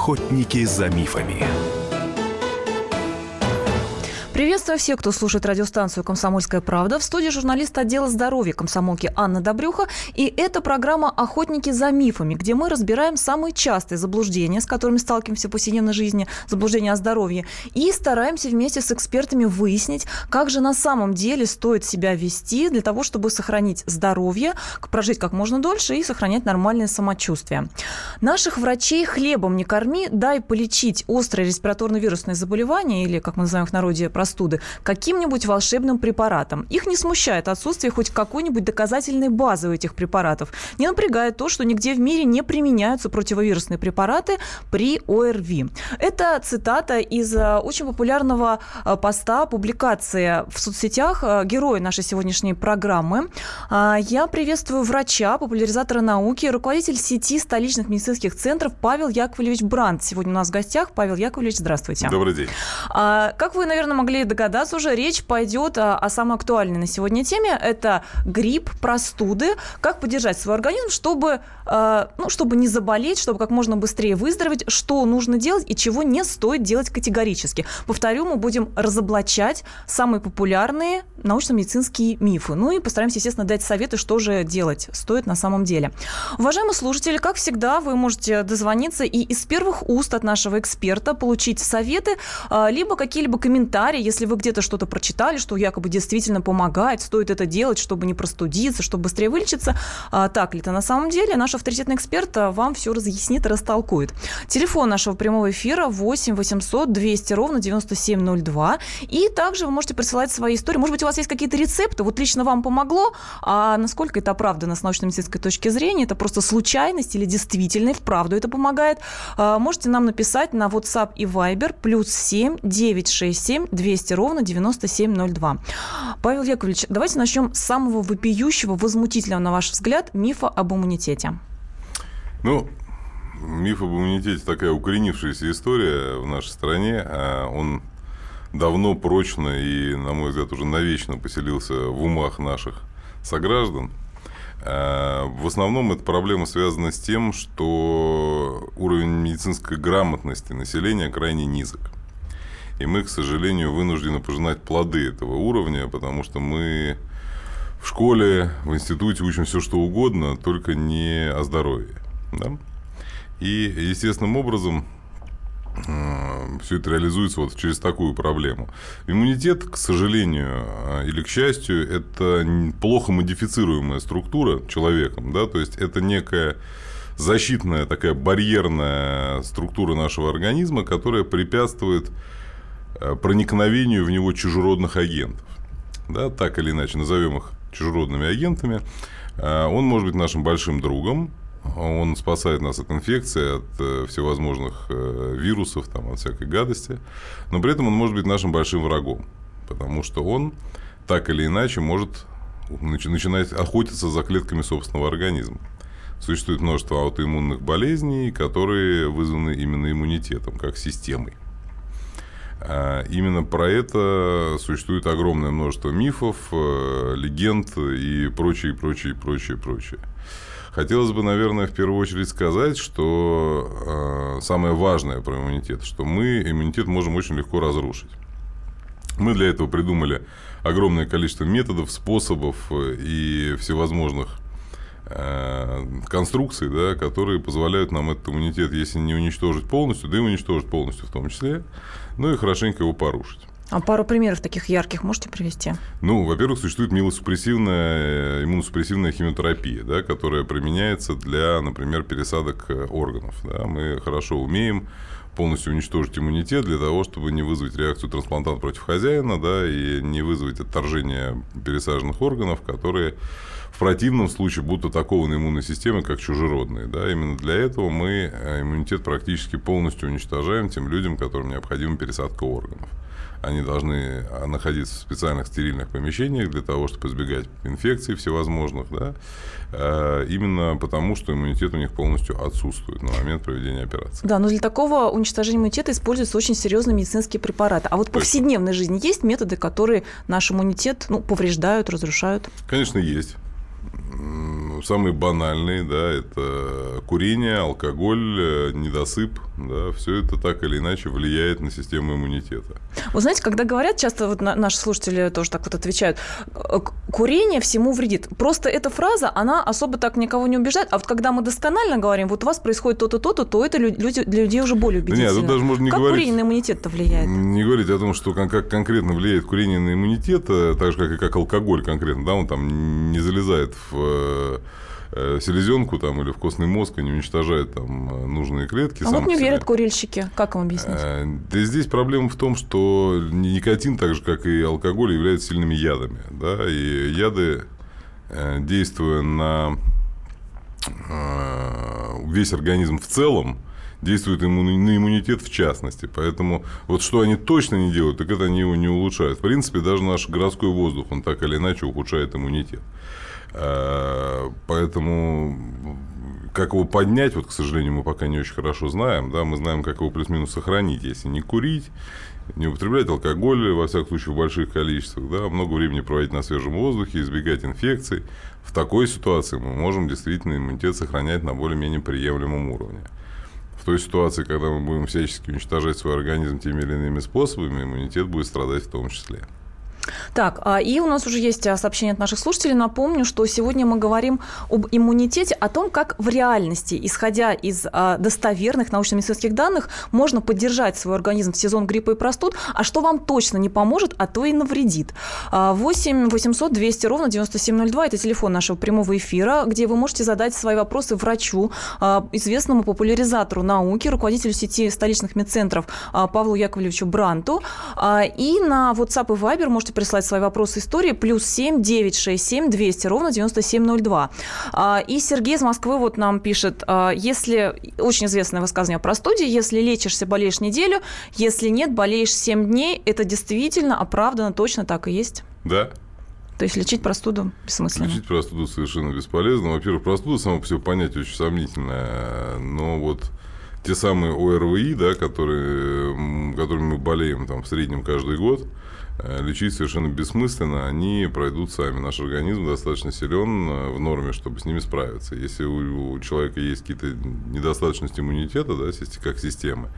Охотники за мифами. Приветствую всех, кто слушает радиостанцию «Комсомольская правда». В студии журналист отдела здоровья комсомолки Анна Добрюха. И это программа «Охотники за мифами», где мы разбираем самые частые заблуждения, с которыми сталкиваемся в повседневной жизни, заблуждения о здоровье, и стараемся вместе с экспертами выяснить, как же на самом деле стоит себя вести для того, чтобы сохранить здоровье, прожить как можно дольше и сохранять нормальное самочувствие. Наших врачей хлебом не корми, дай полечить острые респираторно-вирусные заболевания, или, как мы называем в народе, простуды каким-нибудь волшебным препаратом. Их не смущает отсутствие хоть какой-нибудь доказательной базы у этих препаратов. Не напрягает то, что нигде в мире не применяются противовирусные препараты при ОРВИ. Это цитата из э, очень популярного э, поста, публикации в соцсетях э, героя нашей сегодняшней программы. А, я приветствую врача, популяризатора науки, руководитель сети столичных медицинских центров Павел Яковлевич Бранд. Сегодня у нас в гостях. Павел Яковлевич, здравствуйте. Добрый день. А, как вы, наверное, могли могли догадаться уже, речь пойдет о, о самой актуальной на сегодня теме. Это грипп, простуды. Как поддержать свой организм, чтобы, э, ну, чтобы не заболеть, чтобы как можно быстрее выздороветь, что нужно делать и чего не стоит делать категорически. Повторю, мы будем разоблачать самые популярные научно-медицинские мифы. Ну и постараемся, естественно, дать советы, что же делать стоит на самом деле. Уважаемые слушатели, как всегда, вы можете дозвониться и из первых уст от нашего эксперта получить советы, э, либо какие-либо комментарии, если вы где-то что-то прочитали, что якобы действительно помогает, стоит это делать, чтобы не простудиться, чтобы быстрее вылечиться, а, так ли это на самом деле, наш авторитетный эксперт а, вам все разъяснит и растолкует. Телефон нашего прямого эфира 8 800 200 ровно 9702. И также вы можете присылать свои истории. Может быть, у вас есть какие-то рецепты, вот лично вам помогло, а насколько это оправдано с научно-медицинской точки зрения, это просто случайность или действительно и вправду это помогает, а, можете нам написать на WhatsApp и Viber плюс 7 967 200 ровно 9702. Павел Яковлевич, давайте начнем с самого вопиющего, возмутительного, на ваш взгляд, мифа об иммунитете. Ну, миф об иммунитете такая укоренившаяся история в нашей стране. А он давно прочно и, на мой взгляд, уже навечно поселился в умах наших сограждан. А, в основном эта проблема связана с тем, что уровень медицинской грамотности населения крайне низок. И мы, к сожалению, вынуждены пожинать плоды этого уровня, потому что мы в школе, в институте учим все, что угодно, только не о здоровье. Да? И естественным образом э, все это реализуется вот через такую проблему. Иммунитет, к сожалению э, или к счастью, это плохо модифицируемая структура человеком, да, то есть это некая защитная такая барьерная структура нашего организма, которая препятствует проникновению в него чужеродных агентов. Да, так или иначе, назовем их чужеродными агентами. Э, он может быть нашим большим другом, он спасает нас от инфекции, от э, всевозможных вирусов, там, от всякой гадости, но при этом он может быть нашим большим врагом, потому что он так или иначе может начинать охотиться за клетками собственного организма. Существует множество аутоиммунных болезней, которые вызваны именно иммунитетом, как системой. А, именно про это существует огромное множество мифов, э, легенд и прочее, прочее, прочее, прочее. Хотелось бы, наверное, в первую очередь сказать, что э, самое важное про иммунитет, что мы иммунитет можем очень легко разрушить. Мы для этого придумали огромное количество методов, способов э, и всевозможных конструкций, да, которые позволяют нам этот иммунитет, если не уничтожить полностью, да и уничтожить полностью в том числе, ну и хорошенько его порушить. А пару примеров таких ярких можете привести? Ну, во-первых, существует милосупрессивная, иммуносупрессивная химиотерапия, да, которая применяется для, например, пересадок э, органов. Да. Мы хорошо умеем полностью уничтожить иммунитет для того, чтобы не вызвать реакцию трансплантанта против хозяина, да, и не вызвать отторжение пересаженных органов, которые в противном случае будут атакованы иммунной системой как чужеродные. Да? Именно для этого мы э, иммунитет практически полностью уничтожаем тем людям, которым необходима пересадка органов. Они должны а, находиться в специальных стерильных помещениях для того, чтобы избегать инфекций всевозможных, да? Э, именно потому, что иммунитет у них полностью отсутствует на момент проведения операции. Да, но для такого уничтожения иммунитета используются очень серьезные медицинские препараты. А вот в повседневной жизни есть методы, которые наш иммунитет ну, повреждают, разрушают? Конечно, есть самые банальные, да, это курение, алкоголь, э, недосып, да, все это так или иначе влияет на систему иммунитета. Вы знаете, когда говорят, часто вот наши слушатели тоже так вот отвечают, курение всему вредит. Просто эта фраза, она особо так никого не убеждает. А вот когда мы досконально говорим, вот у вас происходит то-то, то-то, то это люди, для людей уже более убедительно. Нет, тут даже можно не как говорить, курение на иммунитет-то влияет? Не говорить о том, что как конкретно влияет курение на иммунитет, э, так же, как и как алкоголь конкретно, да, он там не залезает в э, Э, селезенку там, или в костный мозг, они уничтожают там э, нужные клетки. А вот не верят курильщики. Как им объяснить? Э, да здесь проблема в том, что никотин, так же, как и алкоголь, являются сильными ядами. Да? И яды, действуя на весь организм в целом, действуют на иммунитет в частности. Поэтому вот что они точно не делают, так это они его не улучшают. В принципе, даже наш городской воздух, он так или иначе ухудшает иммунитет. Э, поэтому как его поднять, вот, к сожалению, мы пока не очень хорошо знаем. Да? Мы знаем, как его плюс-минус сохранить, если не курить, не употреблять алкоголь, во всяком случае, в больших количествах, да? много времени проводить на свежем воздухе, избегать инфекций. В такой ситуации мы можем действительно иммунитет сохранять на более-менее приемлемом уровне. В той ситуации, когда мы будем всячески уничтожать свой организм теми или иными способами, иммунитет будет страдать в том числе. Так, а, и у нас уже есть а, сообщение от наших слушателей. Напомню, что сегодня мы говорим об иммунитете, о том, как в реальности, исходя из а, достоверных научно-медицинских данных, можно поддержать свой организм в сезон гриппа и простуд, а что вам точно не поможет, а то и навредит. 8 800 200 ровно 9702 – это телефон нашего прямого эфира, где вы можете задать свои вопросы врачу, известному популяризатору науки, руководителю сети столичных медцентров Павлу Яковлевичу Бранту. И на WhatsApp и Viber можете прислать свои вопросы истории. Плюс 7 967 200 ровно 9702. А, и Сергей из Москвы вот нам пишет, а, если, очень известное высказывание про студии, если лечишься, болеешь неделю, если нет, болеешь 7 дней, это действительно оправдано, точно так и есть. Да, то есть лечить простуду бессмысленно? Лечить простуду совершенно бесполезно. Во-первых, простуда само по себе понятие очень сомнительное, но вот те самые ОРВИ, да, которые, которыми мы болеем там, в среднем каждый год, лечить совершенно бессмысленно, они пройдут сами. Наш организм достаточно силен э, в норме, чтобы с ними справиться. Если у, человека есть какие-то недостаточности иммунитета, да, как системы,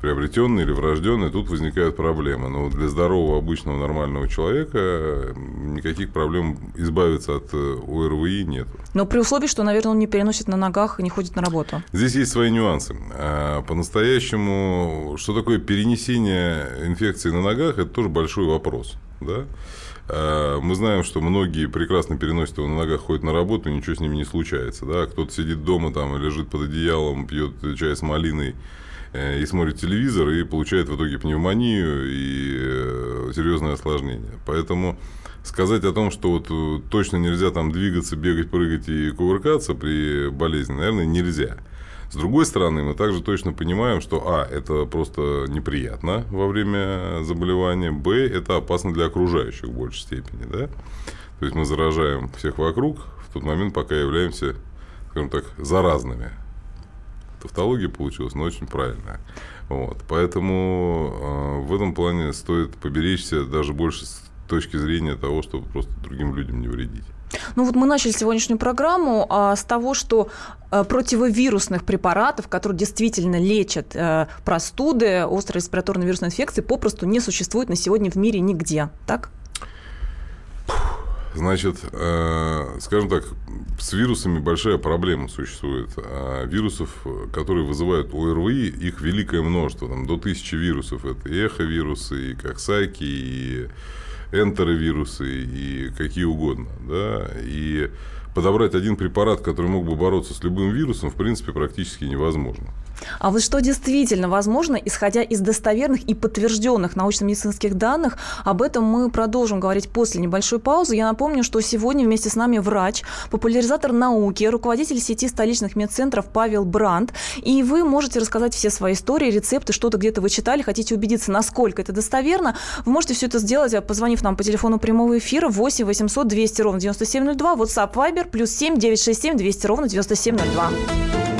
приобретенные или врожденные, тут возникают проблемы. Но для здорового, обычного, нормального человека никаких проблем избавиться от э, ОРВИ нет. Но при условии, что, наверное, он не переносит на ногах и не ходит на работу. Здесь есть свои нюансы. А, по-настоящему, что такое перенесение инфекции на ногах, это тоже большой вопрос. Да? А, мы знаем, что многие прекрасно переносят его на ногах, ходят на работу, и ничего с ними не случается. Да? Кто-то сидит дома там, лежит под одеялом, пьет чай с малиной, и смотрит телевизор, и получает в итоге пневмонию и э, серьезное осложнение. Поэтому сказать о том, что вот э, точно нельзя там двигаться, бегать, прыгать и кувыркаться при болезни, наверное, нельзя. С другой стороны, мы также точно понимаем, что А, это просто неприятно во время заболевания, Б, это опасно для окружающих в большей степени. Да? То есть мы заражаем всех вокруг в тот момент, пока являемся, скажем так, заразными тавтология получилась, но очень правильная. Вот. Поэтому э, в этом плане стоит поберечься даже больше с точки зрения того, чтобы просто другим людям не вредить. Ну вот мы начали сегодняшнюю программу а, с того, что а, противовирусных препаратов, которые действительно лечат а, простуды, острые респираторные вирусные инфекции, попросту не существует на сегодня в мире нигде, так? Значит, э, скажем так, с вирусами большая проблема существует. А вирусов, которые вызывают ОРВИ, их великое множество. Там, до тысячи вирусов. Это и эховирусы, и коксайки, и энтеровирусы, и какие угодно. Да? И подобрать один препарат, который мог бы бороться с любым вирусом, в принципе, практически невозможно. А вот что действительно возможно, исходя из достоверных и подтвержденных научно-медицинских данных, об этом мы продолжим говорить после небольшой паузы. Я напомню, что сегодня вместе с нами врач, популяризатор науки, руководитель сети столичных медцентров Павел Бранд. И вы можете рассказать все свои истории, рецепты, что-то где-то вы читали, хотите убедиться, насколько это достоверно. Вы можете все это сделать, позвонив нам по телефону прямого эфира 8 800 200 ровно 9702, WhatsApp Viber, плюс 7 967 200 ровно 9702.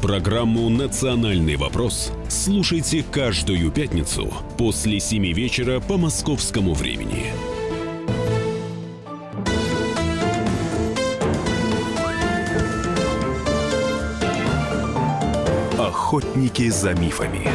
Программу «Национальный вопрос» слушайте каждую пятницу после 7 вечера по московскому времени. Охотники за мифами.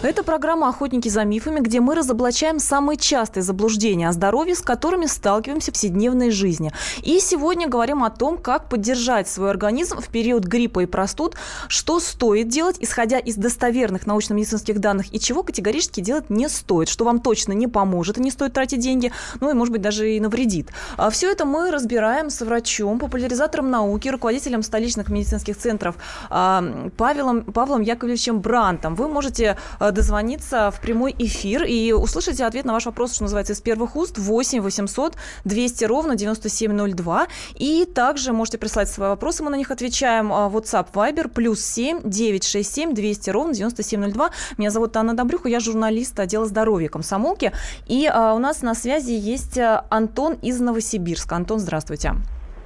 Это программа «Охотники за мифами», где мы разоблачаем самые частые заблуждения о здоровье, с которыми сталкиваемся в повседневной жизни. И сегодня говорим о том, как поддержать свой организм в период гриппа и простуд, что стоит делать, исходя из достоверных научно-медицинских данных, и чего категорически делать не стоит, что вам точно не поможет и не стоит тратить деньги, ну и, может быть, даже и навредит. А все это мы разбираем с врачом, популяризатором науки, руководителем столичных медицинских центров Павелом, Павлом Яковлевичем Брантом. Вы можете а, дозвониться в прямой эфир и услышите ответ на ваш вопрос, что называется, из первых уст 8 800 200 ровно 9702. И также можете прислать свои вопросы, мы на них отвечаем. А, WhatsApp Viber плюс 7 967 200 ровно 9702. Меня зовут Анна Добрюха, я журналист отдела здоровья комсомолки. И а, у нас на связи есть а, Антон из Новосибирска. Антон, здравствуйте.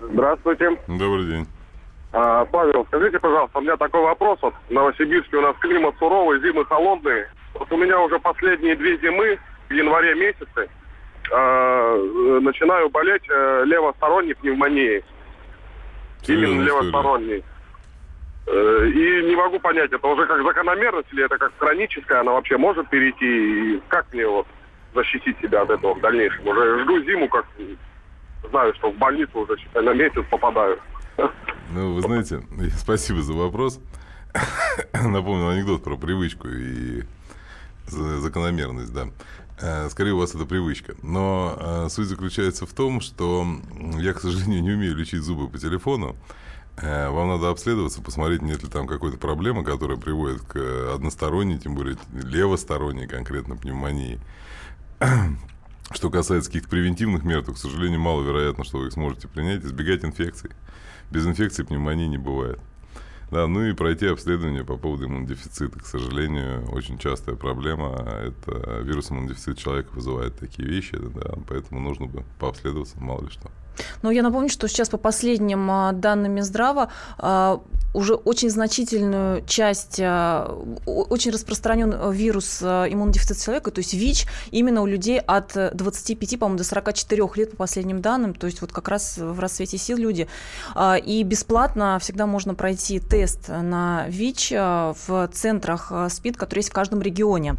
Здравствуйте. Добрый день. А, Павел, скажите, пожалуйста, у меня такой вопрос. Вот в Новосибирске у нас климат суровый, зимы холодные. Вот у меня уже последние две зимы, в январе месяце, э, начинаю болеть э, левосторонней пневмонией. Серьезная Именно левосторонней. Э, и не могу понять, это уже как закономерность или это как хроническая, она вообще может перейти? И как мне вот защитить себя от этого в дальнейшем? Уже жду зиму, как знаю, что в больницу уже на месяц попадаю. Ну, вы знаете, спасибо за вопрос. Напомнил анекдот про привычку и за- закономерность, да. Э, Скорее, у вас это привычка. Но э, суть заключается в том, что я, к сожалению, не умею лечить зубы по телефону. Э, Вам надо обследоваться, посмотреть, нет ли там какой-то проблемы, которая приводит к односторонней, тем более левосторонней конкретно пневмонии. Что касается каких-то превентивных мер, то, к сожалению, маловероятно, что вы их сможете принять. Избегать инфекций. Без инфекции пневмонии не бывает. Да, ну и пройти обследование по поводу иммунодефицита. К сожалению, очень частая проблема. Это вирус иммунодефицита человека вызывает такие вещи, да, поэтому нужно бы пообследоваться, мало ли что. Но я напомню, что сейчас по последним а, данным Минздрава а, уже очень значительную часть, а, очень распространен вирус иммунодефицита человека, то есть ВИЧ, именно у людей от э, 25, по-моему, до 44 лет по последним данным, то есть вот как раз в расцвете сил люди. И бесплатно всегда можно пройти тест на ВИЧ в центрах СПИД, которые есть в каждом регионе.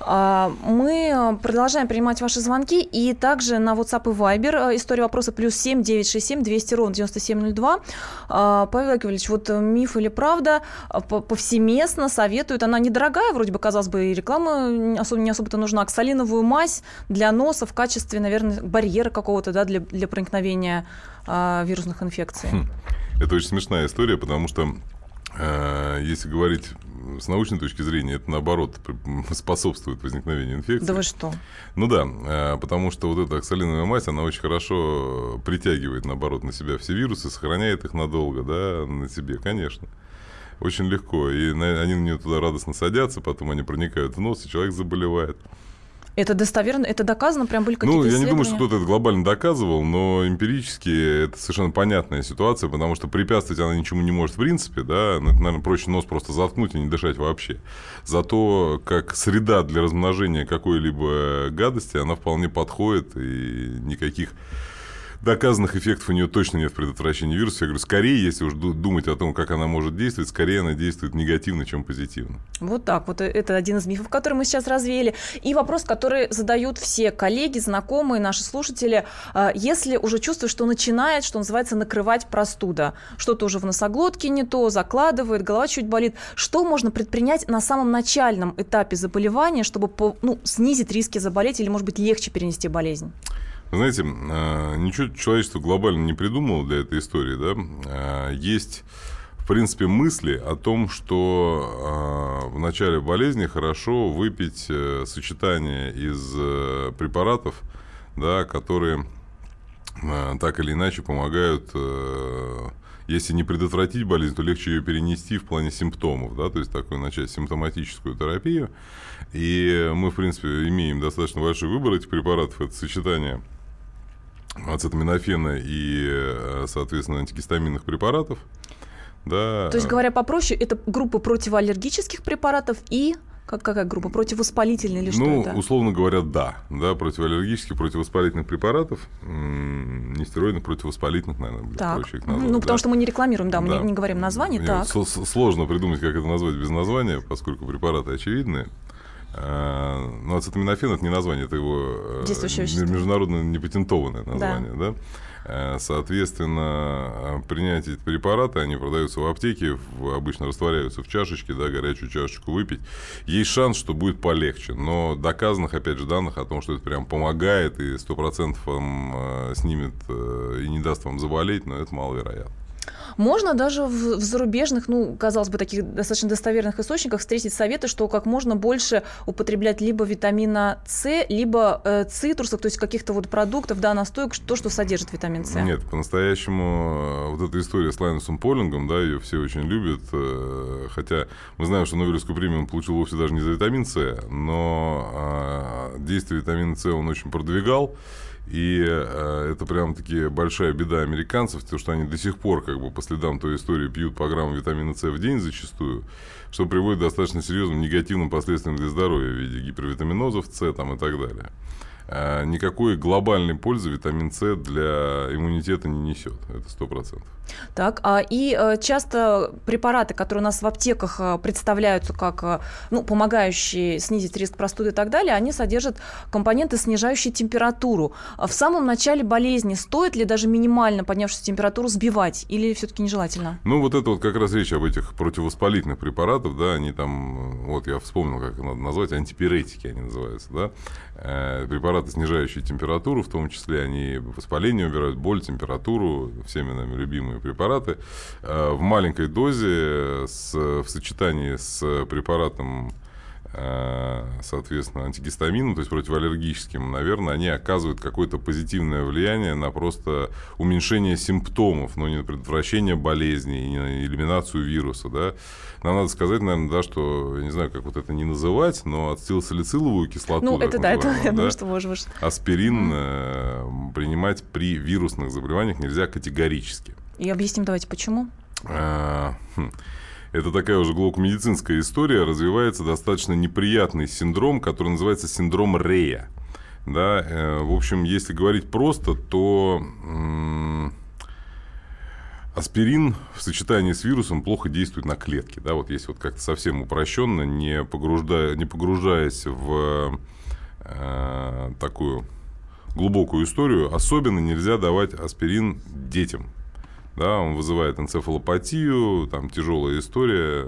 Мы продолжаем принимать ваши звонки, и также на WhatsApp и Viber история вопроса плюс 7 967 200 ровно 9702. А, Павел Яковлевич, вот э, миф или правда, а, по- повсеместно советуют, она недорогая, вроде бы, казалось бы, и реклама особо, не особо-то нужна, оксалиновую мазь для носа в качестве, наверное, барьера какого-то, да, для, для проникновения а, вирусных инфекций. Хм. Это очень смешная история, потому что если говорить с научной точки зрения, это наоборот способствует возникновению инфекции. Да вы что? Ну да, э, потому что вот эта оксалиновая мазь, она очень хорошо притягивает, наоборот, на себя все вирусы, сохраняет их надолго, да, на себе, конечно. Очень легко. И они на нее туда радостно садятся, потом они проникают в нос, и человек заболевает. Это достоверно, это доказано, прям были какие-то Ну, я не думаю, что кто-то это глобально доказывал, но эмпирически это совершенно понятная ситуация, потому что препятствовать она ничему не может в принципе, да, ну, это, наверное, проще нос просто заткнуть и не дышать вообще. Зато как среда для размножения какой-либо гадости, она вполне подходит, и никаких доказанных эффектов у нее точно нет в предотвращении вируса. Я говорю, скорее, если уж ду- думать о том, как она может действовать, скорее она действует негативно, чем позитивно. Вот так вот. э, Это один из мифов, который мы сейчас развеяли. И вопрос, который задают все коллеги, знакомые, наши слушатели. А, Если уже чувствуешь, что начинает, что называется, накрывать простуда, что-то уже в носоглотке не то, закладывает, голова чуть болит, что можно предпринять на самом начальном этапе заболевания, чтобы ну, снизить риски заболеть или, может быть, легче перенести болезнь? Знаете, э, ничего человечество глобально не придумало для этой истории, да. Э, Есть, в принципе, мысли о том, что э, в начале болезни хорошо выпить э, сочетание из э, препаратов, да, которые так или иначе помогают э, если не предотвратить болезнь, то легче ее перенести в плане симптомов, да, то есть такую начать симптоматическую терапию. И мы, в принципе, имеем достаточно большой выбор этих препаратов. Это сочетание ацетаминофена и, э, соответственно, антигистаминных препаратов. Да. То есть, говоря попроще, это группа противоаллергических препаратов и как, какая группа? Противовоспалительная или что ну, это? условно говоря, да. да противоаллергических, противовоспалительных препаратов, нестероидных, противовоспалительных, наверное, так. проще их назвать. Ну, потому да. что мы не рекламируем, да, мы не, не говорим название, Мне так. Сложно придумать, как это назвать без названия, поскольку препараты очевидные. А, ну, ацетаминофен – это не название, это его э, международно непатентованное название, да? да? Э, соответственно, э, принятие препарата, они продаются в аптеке, обычно растворяются в чашечке, да, горячую чашечку выпить. Есть шанс, что будет полегче, но доказанных, опять же, данных о том, что это прям помогает и 100% вам снимет и не даст вам заболеть, но это маловероятно. Можно даже в, в зарубежных, ну, казалось бы, таких достаточно достоверных источниках встретить советы, что как можно больше употреблять либо витамина С, либо э, цитрусов, то есть каких-то вот продуктов, да, настоек, то, что содержит витамин С. Нет, по-настоящему э, вот эта история с Лайнусом Полингом, да, ее все очень любят, э, хотя мы знаем, что Нобелевскую премию он получил вовсе даже не за витамин С, но э, действие витамина С он очень продвигал, и э, это прям таки большая беда американцев, то, что они до сих пор как бы следам той истории пьют по грамму витамина С в день зачастую, что приводит к достаточно серьезным негативным последствиям для здоровья в виде гипервитаминозов С там, и так далее. Э, никакой глобальной пользы витамин С для иммунитета не несет. Это сто процентов. Так, а, и э, часто препараты, которые у нас в аптеках э, представляются как ну, помогающие снизить риск простуды и так далее, они содержат компоненты, снижающие температуру. В самом начале болезни стоит ли даже минимально поднявшуюся температуру сбивать или все-таки нежелательно? Ну, вот это вот как раз речь об этих противовоспалительных препаратах, да, они там, вот я вспомнил, как надо назвать, антипиретики они называются, да, препараты, снижающие температуру, в том числе они воспаление убирают, боль, температуру, всеми нами любимые препараты, э, в маленькой дозе с, в сочетании с препаратом соответственно, антигистамином, то есть противоаллергическим, наверное, они оказывают какое-то позитивное влияние на просто уменьшение симптомов, но не на предотвращение болезни, не на элиминацию вируса, да. Нам надо сказать, наверное, да, что, я не знаю, как вот это не называть, но ацетилсалициловую кислоту, ну, это да, это, я думаю, что можем. Аспирин mm. принимать при вирусных заболеваниях нельзя категорически. И объясним давайте, почему? А, хм это такая уже глубоко медицинская история, развивается достаточно неприятный синдром, который называется синдром Рея. Да, э, в общем, если говорить просто, то аспирин в сочетании с вирусом плохо действует на клетки. Да, вот если вот как-то совсем упрощенно, не, погружая, не погружаясь в э, такую глубокую историю, особенно нельзя давать аспирин детям да, он вызывает энцефалопатию, там тяжелая история,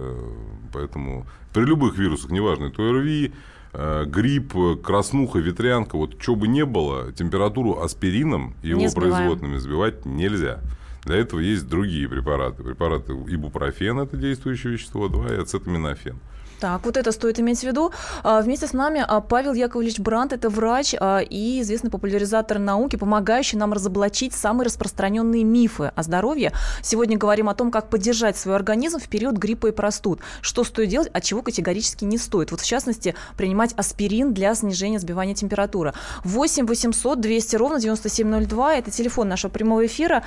поэтому при любых вирусах, неважно, это ОРВИ, э, грипп, краснуха, ветрянка, вот что бы ни было, температуру аспирином и его производными сбивать нельзя. Для этого есть другие препараты. Препараты ибупрофен, это действующее вещество, 2, и ацетаминофен. Так, вот это стоит иметь в виду. А, вместе с нами а, Павел Яковлевич Брандт, это врач а, и известный популяризатор науки, помогающий нам разоблачить самые распространенные мифы о здоровье. Сегодня говорим о том, как поддержать свой организм в период гриппа и простуд. Что стоит делать, а чего категорически не стоит. Вот в частности, принимать аспирин для снижения сбивания температуры. 8 800 200 ровно 9702. Это телефон нашего прямого эфира.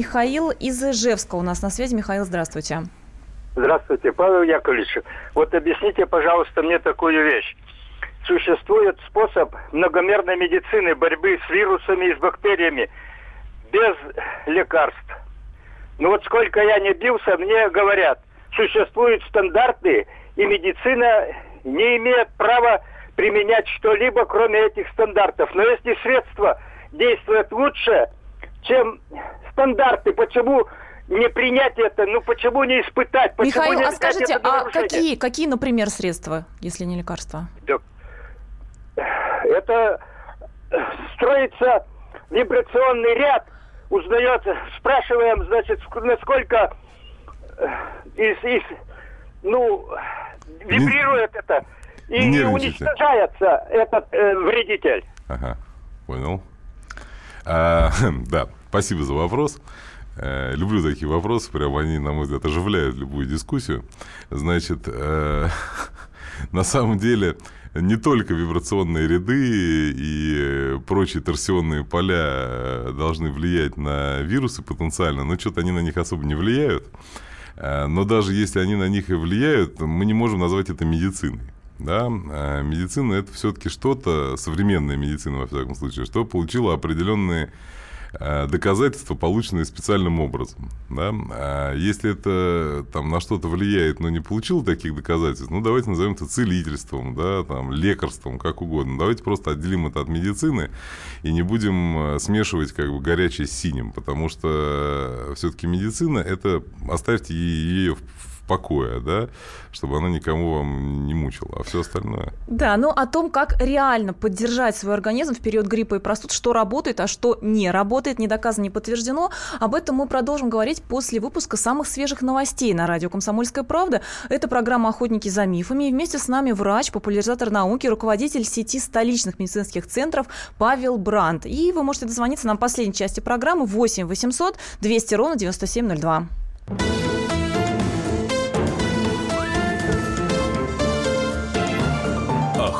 Михаил из Ижевска у нас на связи. Михаил, здравствуйте. Здравствуйте, Павел Яковлевич. Вот объясните, пожалуйста, мне такую вещь. Существует способ многомерной медицины борьбы с вирусами и с бактериями без лекарств. Но вот сколько я не бился, мне говорят, существуют стандарты, и медицина не имеет права применять что-либо, кроме этих стандартов. Но если средства действуют лучше, чем стандарты, почему не принять это, ну почему не испытать? Почему Михаил, не а скажите, а какие, какие, например, средства, если не лекарства? Это строится вибрационный ряд, узнается, спрашиваем, значит, насколько э, из, из, ну, вибрирует не, это, и не уничтожается этот э, вредитель. Ага, понял. А, да, спасибо за вопрос. Э, люблю такие вопросы, прям они, на мой взгляд, оживляют любую дискуссию. Значит, э, на самом деле не только вибрационные ряды и прочие торсионные поля э, должны влиять на вирусы потенциально, но что-то они на них особо не влияют. Но даже если они на них и влияют, мы не можем назвать это медициной. Да? Медицина это все-таки что-то, современная медицина, во всяком случае, что получила определенные Э, доказательства, полученные специальным образом. Да? А если это там, на что-то влияет, но не получил таких доказательств, ну давайте назовем это целительством, да, там, лекарством, как угодно. Давайте просто отделим это от медицины и не будем смешивать как бы горячее с синим, потому что все-таки медицина это оставьте ее в покоя, да, чтобы она никому вам не мучила, а все остальное. Да, ну о том, как реально поддержать свой организм в период гриппа и простуд, что работает, а что не работает, не доказано, не подтверждено, об этом мы продолжим говорить после выпуска самых свежих новостей на радио «Комсомольская правда». Это программа «Охотники за мифами». И вместе с нами врач, популяризатор науки, руководитель сети столичных медицинских центров Павел Бранд. И вы можете дозвониться нам в последней части программы 8 800 200 ровно 9702.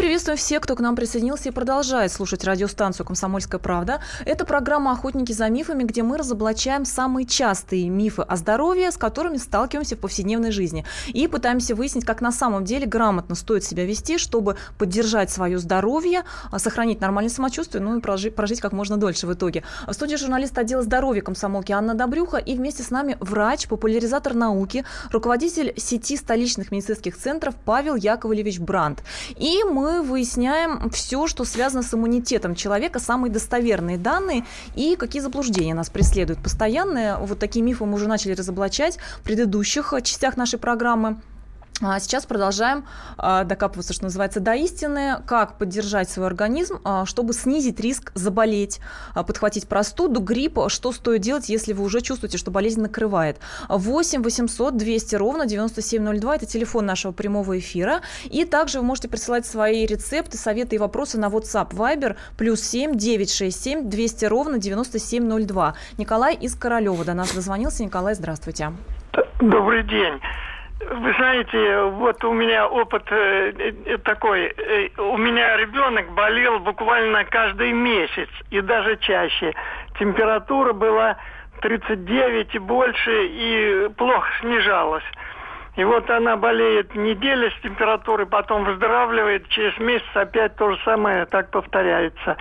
Приветствуем всех, кто к нам присоединился и продолжает слушать радиостанцию «Комсомольская правда». Это программа «Охотники за мифами», где мы разоблачаем самые частые мифы о здоровье, с которыми сталкиваемся в повседневной жизни. И пытаемся выяснить, как на самом деле грамотно стоит себя вести, чтобы поддержать свое здоровье, а, сохранить нормальное самочувствие, ну и прожить, прожить как можно дольше в итоге. В студии журналист отдела здоровья комсомолки Анна Добрюха и вместе с нами врач, популяризатор науки, руководитель сети столичных медицинских центров Павел Яковлевич Бранд. И мы выясняем все, что связано с иммунитетом человека, самые достоверные данные и какие заблуждения нас преследуют. Постоянные вот такие мифы мы уже начали разоблачать в предыдущих частях нашей программы. А сейчас продолжаем а, докапываться, что называется, до истины, как поддержать свой организм, а, чтобы снизить риск заболеть, подхватить простуду, грипп, что стоит делать, если вы уже чувствуете, что болезнь накрывает. 8 800 200 ровно 9702 – это телефон нашего прямого эфира. И также вы можете присылать свои рецепты, советы и вопросы на WhatsApp Viber плюс 7 967 200 ровно 9702. Николай из Королева до нас дозвонился. Николай, здравствуйте. Добрый день. Вы знаете, вот у меня опыт э, э, такой. Э, у меня ребенок болел буквально каждый месяц и даже чаще. Температура была 39 и больше, и плохо снижалась. И вот она болеет неделю с температурой, потом выздоравливает, через месяц опять то же самое так повторяется.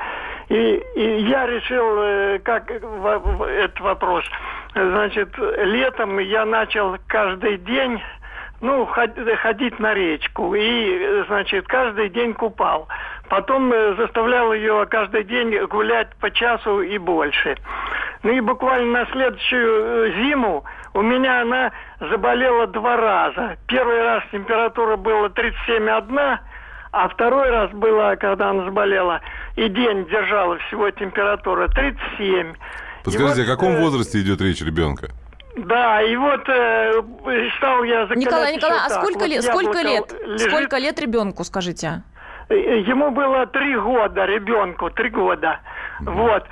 И, и я решил, как этот вопрос. Значит, летом я начал каждый день ну, ходить на речку. И, значит, каждый день купал. Потом э, заставлял ее каждый день гулять по часу и больше. Ну и буквально на следующую э, зиму у меня она заболела два раза. Первый раз температура была 37,1, а второй раз была, когда она заболела, и день держала всего температура 37. Подскажите, вот, о каком э, возрасте идет речь ребенка? Да, и вот э, стал я закалять Николай, Николай, а сколько, вот лет, сколько лет, лежит... сколько лет ребенку, скажите? Э, ему было три года, ребенку, три года. Mm-hmm. Вот.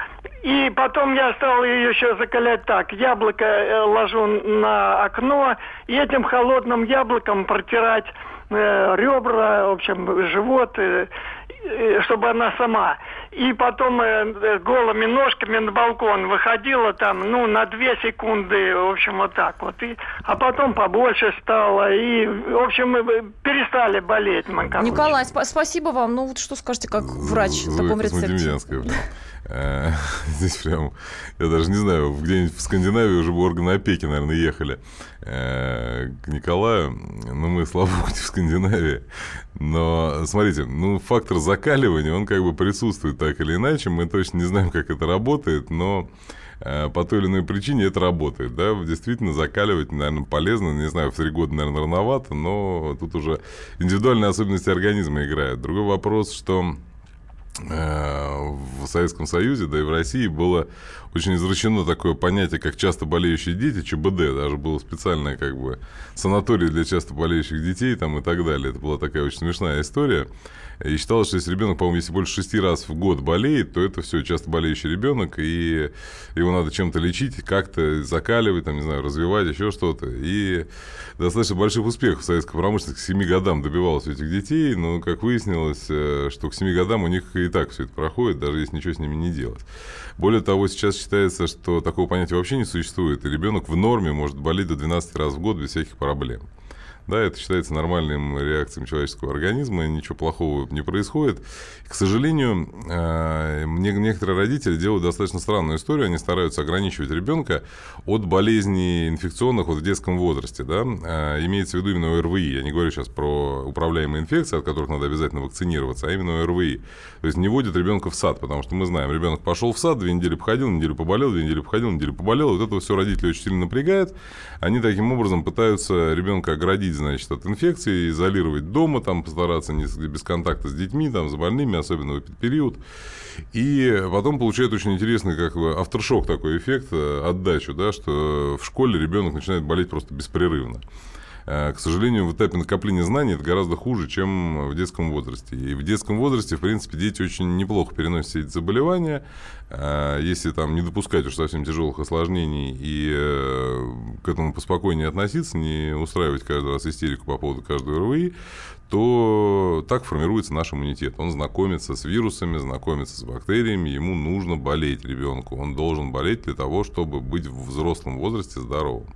И потом я стал ее еще закалять так. Яблоко э, ложу на окно, и этим холодным яблоком протирать э, ребра, в общем, живот, э, чтобы она сама и потом э, голыми ножками на балкон выходила там, ну, на две секунды, в общем, вот так вот. И а потом побольше стало, и, в общем, мы перестали болеть. Мы, короче. Николай, сп- спасибо вам. Ну, вот что скажете, как врач в таком рецепте? Э, Здесь прям, я даже не знаю, где-нибудь в Скандинавии уже бы органы опеки, наверное, ехали э, к Николаю. Ну, мы, слава богу, в Скандинавии. Но, смотрите, ну, фактор закаливания, он как бы присутствует так или иначе. Мы точно не знаем, как это работает, но э, по той или иной причине это работает, да, действительно закаливать, наверное, полезно, не знаю, в три года, наверное, рановато, но тут уже индивидуальные особенности организма играют. Другой вопрос, что в Советском Союзе, да и в России было очень извращено такое понятие, как часто болеющие дети, ЧБД, даже было специальное как бы санаторий для часто болеющих детей там и так далее. Это была такая очень смешная история. И считалось, что если ребенок, по-моему, если больше шести раз в год болеет, то это все часто болеющий ребенок, и его надо чем-то лечить, как-то закаливать, там, не знаю, развивать, еще что-то. И достаточно больших успехов в советской промышленности к 7 годам добивалось у этих детей, но, как выяснилось, э, что к 7 годам у них и так все это проходит, даже если ничего с ними не делать. Более того, сейчас считается, что такого понятия вообще не существует, и ребенок в норме может болеть до 12 раз в год без всяких проблем. Да, это считается нормальным реакцией человеческого организма, ничего плохого не происходит. К сожалению, э, мне- некоторые родители делают достаточно странную историю. Они стараются ограничивать ребенка от болезней инфекционных вот в детском возрасте. Да? Э, Имеется в виду именно ОРВИ. Я не говорю сейчас про управляемые инфекции, от которых надо обязательно вакцинироваться, а именно ОРВИ. То есть не вводят ребенка в сад, потому что мы знаем, ребенок пошел в сад, две недели походил, неделю поболел, две недели походил, неделю поболел. Вот это все родители очень сильно напрягает. Они таким образом пытаются ребенка оградить, значит, от инфекции, изолировать дома, там постараться не, без контакта с детьми, там, с больными, особенно в этот период. И потом получают очень интересный как бы авторшок такой эффект, э, отдачу, да, что в школе ребенок начинает болеть просто беспрерывно. Э, К сожалению, в этапе накопления знаний это гораздо хуже, чем в детском возрасте. И в детском возрасте, в принципе, дети очень неплохо переносят эти заболевания, Э, если там не допускать уж совсем тяжелых осложнений и э, к этому поспокойнее относиться, не устраивать каждый раз истерику по поводу каждой РВИ, то так формируется наш иммунитет. Он знакомится с вирусами, знакомится с бактериями, ему нужно болеть ребенку. Он должен болеть для того, чтобы быть в взрослом возрасте здоровым.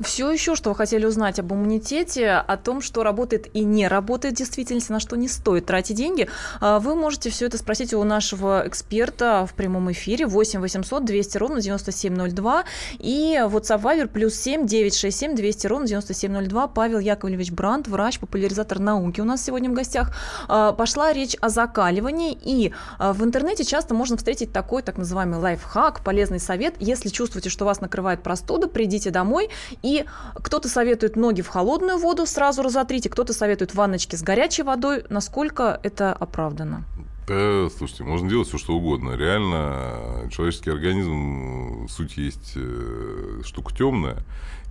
Все еще, что вы хотели узнать об иммунитете, о том, что работает и не работает в действительности, на что не стоит тратить деньги, а, вы можете все это спросить у нашего эксперта в прямом эфире 8 800 200 ровно 9702 и WhatsApp Viber плюс 7 967 200 ровно 9702. Павел Яковлевич Брандт, врач, популяризатор науки у нас сегодня в гостях. А, Пошла речь о закаливании, и а, в интернете часто можно встретить такой так называемый лайфхак, полезный совет. Если чувствуете, что вас накрывает простуда, придите домой, и кто-то советует ноги в холодную воду, сразу разотрите, кто-то советует ванночки с горячей водой. Насколько это оправдано? Да, слушайте, можно делать все, что угодно. Реально, э, человеческий организм, суть есть э, штука темная,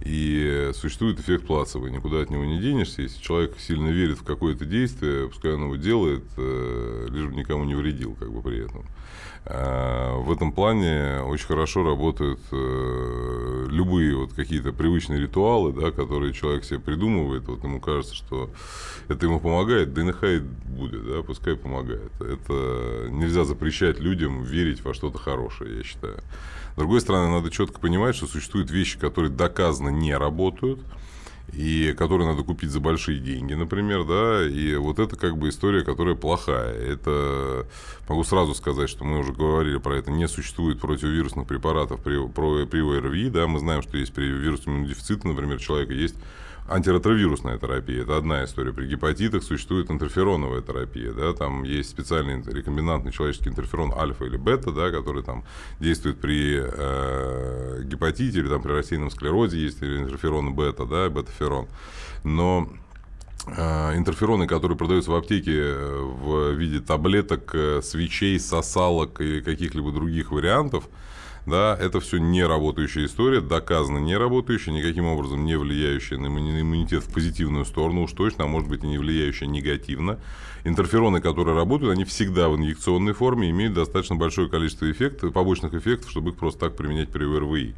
и существует эффект плацебо. Никуда от него не денешься. Если человек сильно верит в какое-то действие, пускай он его делает, э, лишь бы никому не вредил, как бы при этом. А, В этом плане очень хорошо работают э, любые вот какие-то привычные ритуалы, да, которые человек себе придумывает. Вот ему кажется, что это ему помогает, да и нехай будет, да, пускай помогает. Это нельзя запрещать людям верить во что-то хорошее, я считаю. С другой стороны, надо четко понимать, что существуют вещи, которые доказанно не работают, и которые надо купить за большие деньги, например, да, и вот это как бы история, которая плохая. Это, могу сразу сказать, что мы уже говорили про это, не существует противовирусных препаратов при, про- при ОРВИ, да, мы знаем, что есть при вирусном иммунодефиците, например, человека есть антиретровирусная терапия, это одна история. При гепатитах существует интерфероновая терапия, да, там есть специальный рекомбинантный человеческий интерферон альфа или бета, да, который там действует при э, гепатите или там при рассеянном склерозе, есть интерферон бета, да, бетаферон. Но э, интерфероны, которые продаются в аптеке э, в виде таблеток, э, свечей, сосалок и каких-либо других вариантов, да, это все не работающая история, доказано не работающая, никаким образом не влияющая на иммуни- иммунитет в позитивную сторону, уж точно, а может быть и не влияющая негативно. Интерфероны, которые работают, они всегда в инъекционной форме имеют достаточно большое количество эффектов, побочных эффектов, чтобы их просто так применять при ОРВИ.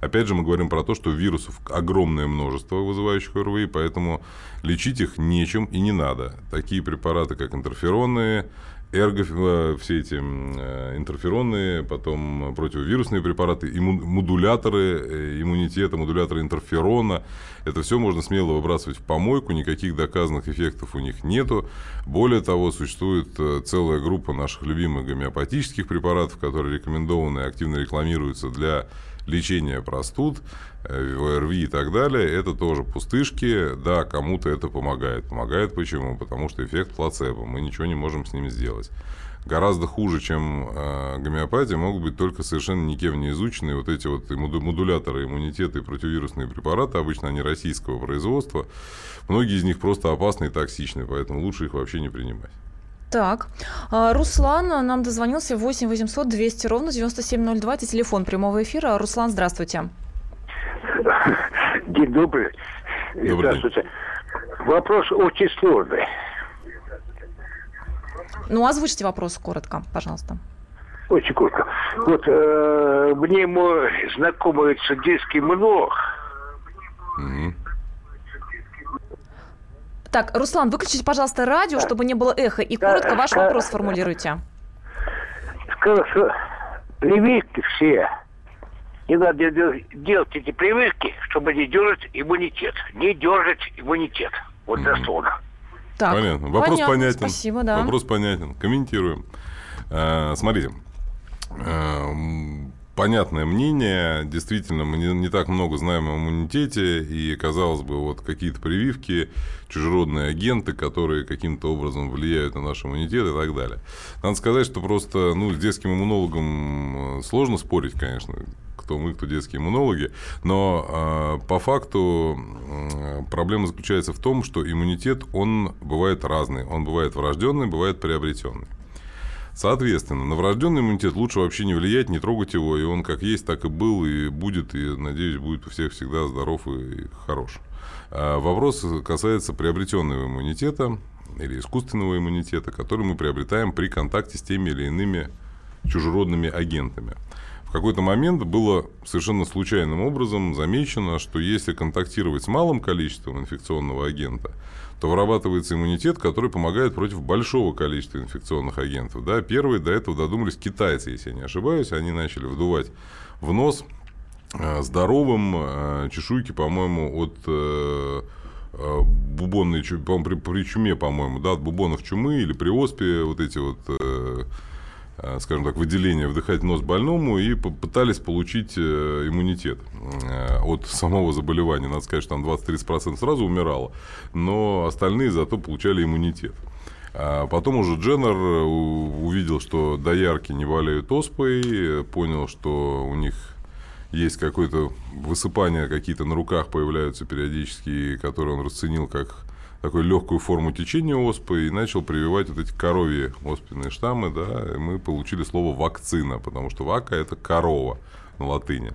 Опять же, мы говорим про то, что вирусов огромное множество, вызывающих ОРВИ, поэтому лечить их нечем и не надо. Такие препараты, как интерфероны, эрго, э, все эти э, интерферонные, потом противовирусные препараты, модуляторы иммунитета, модуляторы интерферона. Это все можно смело выбрасывать в помойку, никаких доказанных эффектов у них нету. Более того, существует целая группа наших любимых гомеопатических препаратов, которые рекомендованы и активно рекламируются для лечения простуд. Э, ОРВИ и так далее, это тоже пустышки. Да, кому-то это помогает. Помогает почему? Потому что эффект плацебо. Мы ничего не можем с ним сделать. Гораздо хуже, чем э, гомеопатия, могут быть только совершенно никем не изученные вот эти вот модуляторы иммунитета и противовирусные препараты, обычно они российского производства. Многие из них просто опасны и токсичны, поэтому лучше их вообще не принимать. Так, а, Руслан нам дозвонился 8 800 200 ровно 9702, это телефон прямого эфира. Руслан, здравствуйте. День добрый. добрый Здравствуйте. День. Вопрос очень сложный. Ну, озвучьте вопрос коротко, пожалуйста. Очень коротко. Вот э, мне мой знакомый садистский мног. Угу. Так, Руслан, выключите, пожалуйста, радио, чтобы не было эхо, и коротко ваш вопрос сформулируйте. Сказал, что прививки все не надо делать эти прививки, чтобы не держать иммунитет. Не держать иммунитет. Вот mm-hmm. дословно. Так, понятно. Вопрос понятно. понятен. Спасибо, да. Вопрос понятен. Комментируем. Э, смотрите. Э, понятное мнение. Действительно, мы не, не так много знаем о иммунитете. И, казалось бы, вот какие-то прививки, чужеродные агенты, которые каким-то образом влияют на наш иммунитет и так далее. Надо сказать, что просто ну, с детским иммунологом э, сложно спорить, конечно кто мы, кто детские иммунологи. Но э, по факту э, проблема заключается в том, что иммунитет, он бывает разный. Он бывает врожденный, бывает приобретенный. Соответственно, на врожденный иммунитет лучше вообще не влиять, не трогать его, и он как есть, так и был, и будет, и, надеюсь, будет у всех всегда здоров и хорош. А вопрос касается приобретенного иммунитета или искусственного иммунитета, который мы приобретаем при контакте с теми или иными чужеродными агентами какой-то момент было совершенно случайным образом замечено, что если контактировать с малым количеством инфекционного агента, то вырабатывается иммунитет, который помогает против большого количества инфекционных агентов. Да, первые до этого додумались китайцы, если я не ошибаюсь, они начали вдувать в нос э, здоровым э, чешуйки, по-моему, от э, бубонной, по при, при чуме, по-моему, да, от бубонов чумы или при оспе вот эти вот скажем так, выделение вдыхать нос больному и попытались получить э, иммунитет э, от самого заболевания. Надо сказать, что там 20-30% сразу умирало, но остальные зато получали иммунитет. А потом уже Дженнер увидел, что доярки не болеют оспой, понял, что у них есть какое-то высыпание, какие-то на руках появляются периодически, которые он расценил как такую легкую форму течения оспы и начал прививать вот эти коровьи оспенные штаммы, да, и мы получили слово вакцина, потому что вака это корова на латыни.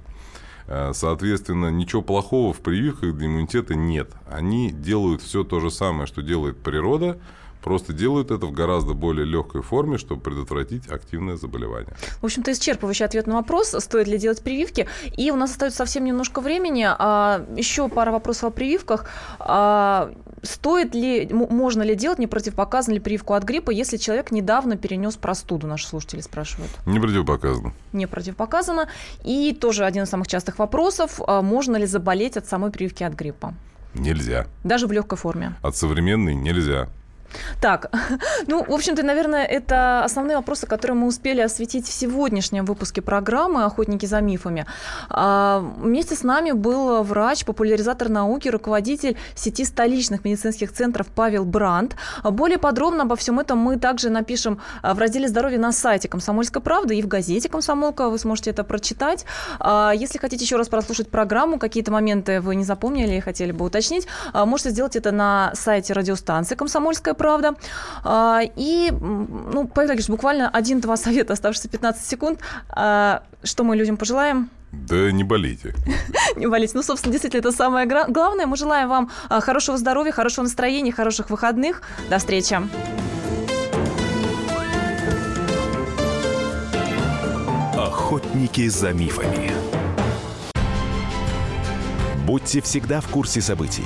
Э, соответственно, ничего плохого в прививках для иммунитета нет. Они делают все то же самое, что делает природа, Просто делают это в гораздо более легкой форме, чтобы предотвратить активное заболевание. В общем-то, исчерпывающий ответ на вопрос, стоит ли делать прививки. И у нас остается совсем немножко времени. А, еще пара вопросов о прививках. А, стоит ли, можно ли делать, не противопоказано ли прививку от гриппа, если человек недавно перенес простуду, наши слушатели спрашивают. Не противопоказано. Не противопоказано. И тоже один из самых частых вопросов, а, можно ли заболеть от самой прививки от гриппа? Нельзя. Даже в легкой форме? От современной нельзя. Так, ну, в общем-то, наверное, это основные вопросы, которые мы успели осветить в сегодняшнем выпуске программы «Охотники за мифами». А, вместе с нами был врач, популяризатор науки, руководитель сети столичных медицинских центров Павел Бранд. Более подробно обо всем этом мы также напишем в разделе «Здоровье» на сайте «Комсомольской правды» и в газете «Комсомолка». Вы сможете это прочитать. А, если хотите еще раз прослушать программу, какие-то моменты вы не запомнили и хотели бы уточнить, а, можете сделать это на сайте радиостанции «Комсомольская правда. А, и, ну, Павел Ильич, буквально один-два совета, оставшиеся 15 секунд. А, что мы людям пожелаем? Да не болейте. не болейте. Ну, собственно, действительно, это самое главное. Мы желаем вам а, хорошего здоровья, хорошего настроения, хороших выходных. До встречи. Охотники за мифами. Будьте всегда в курсе событий.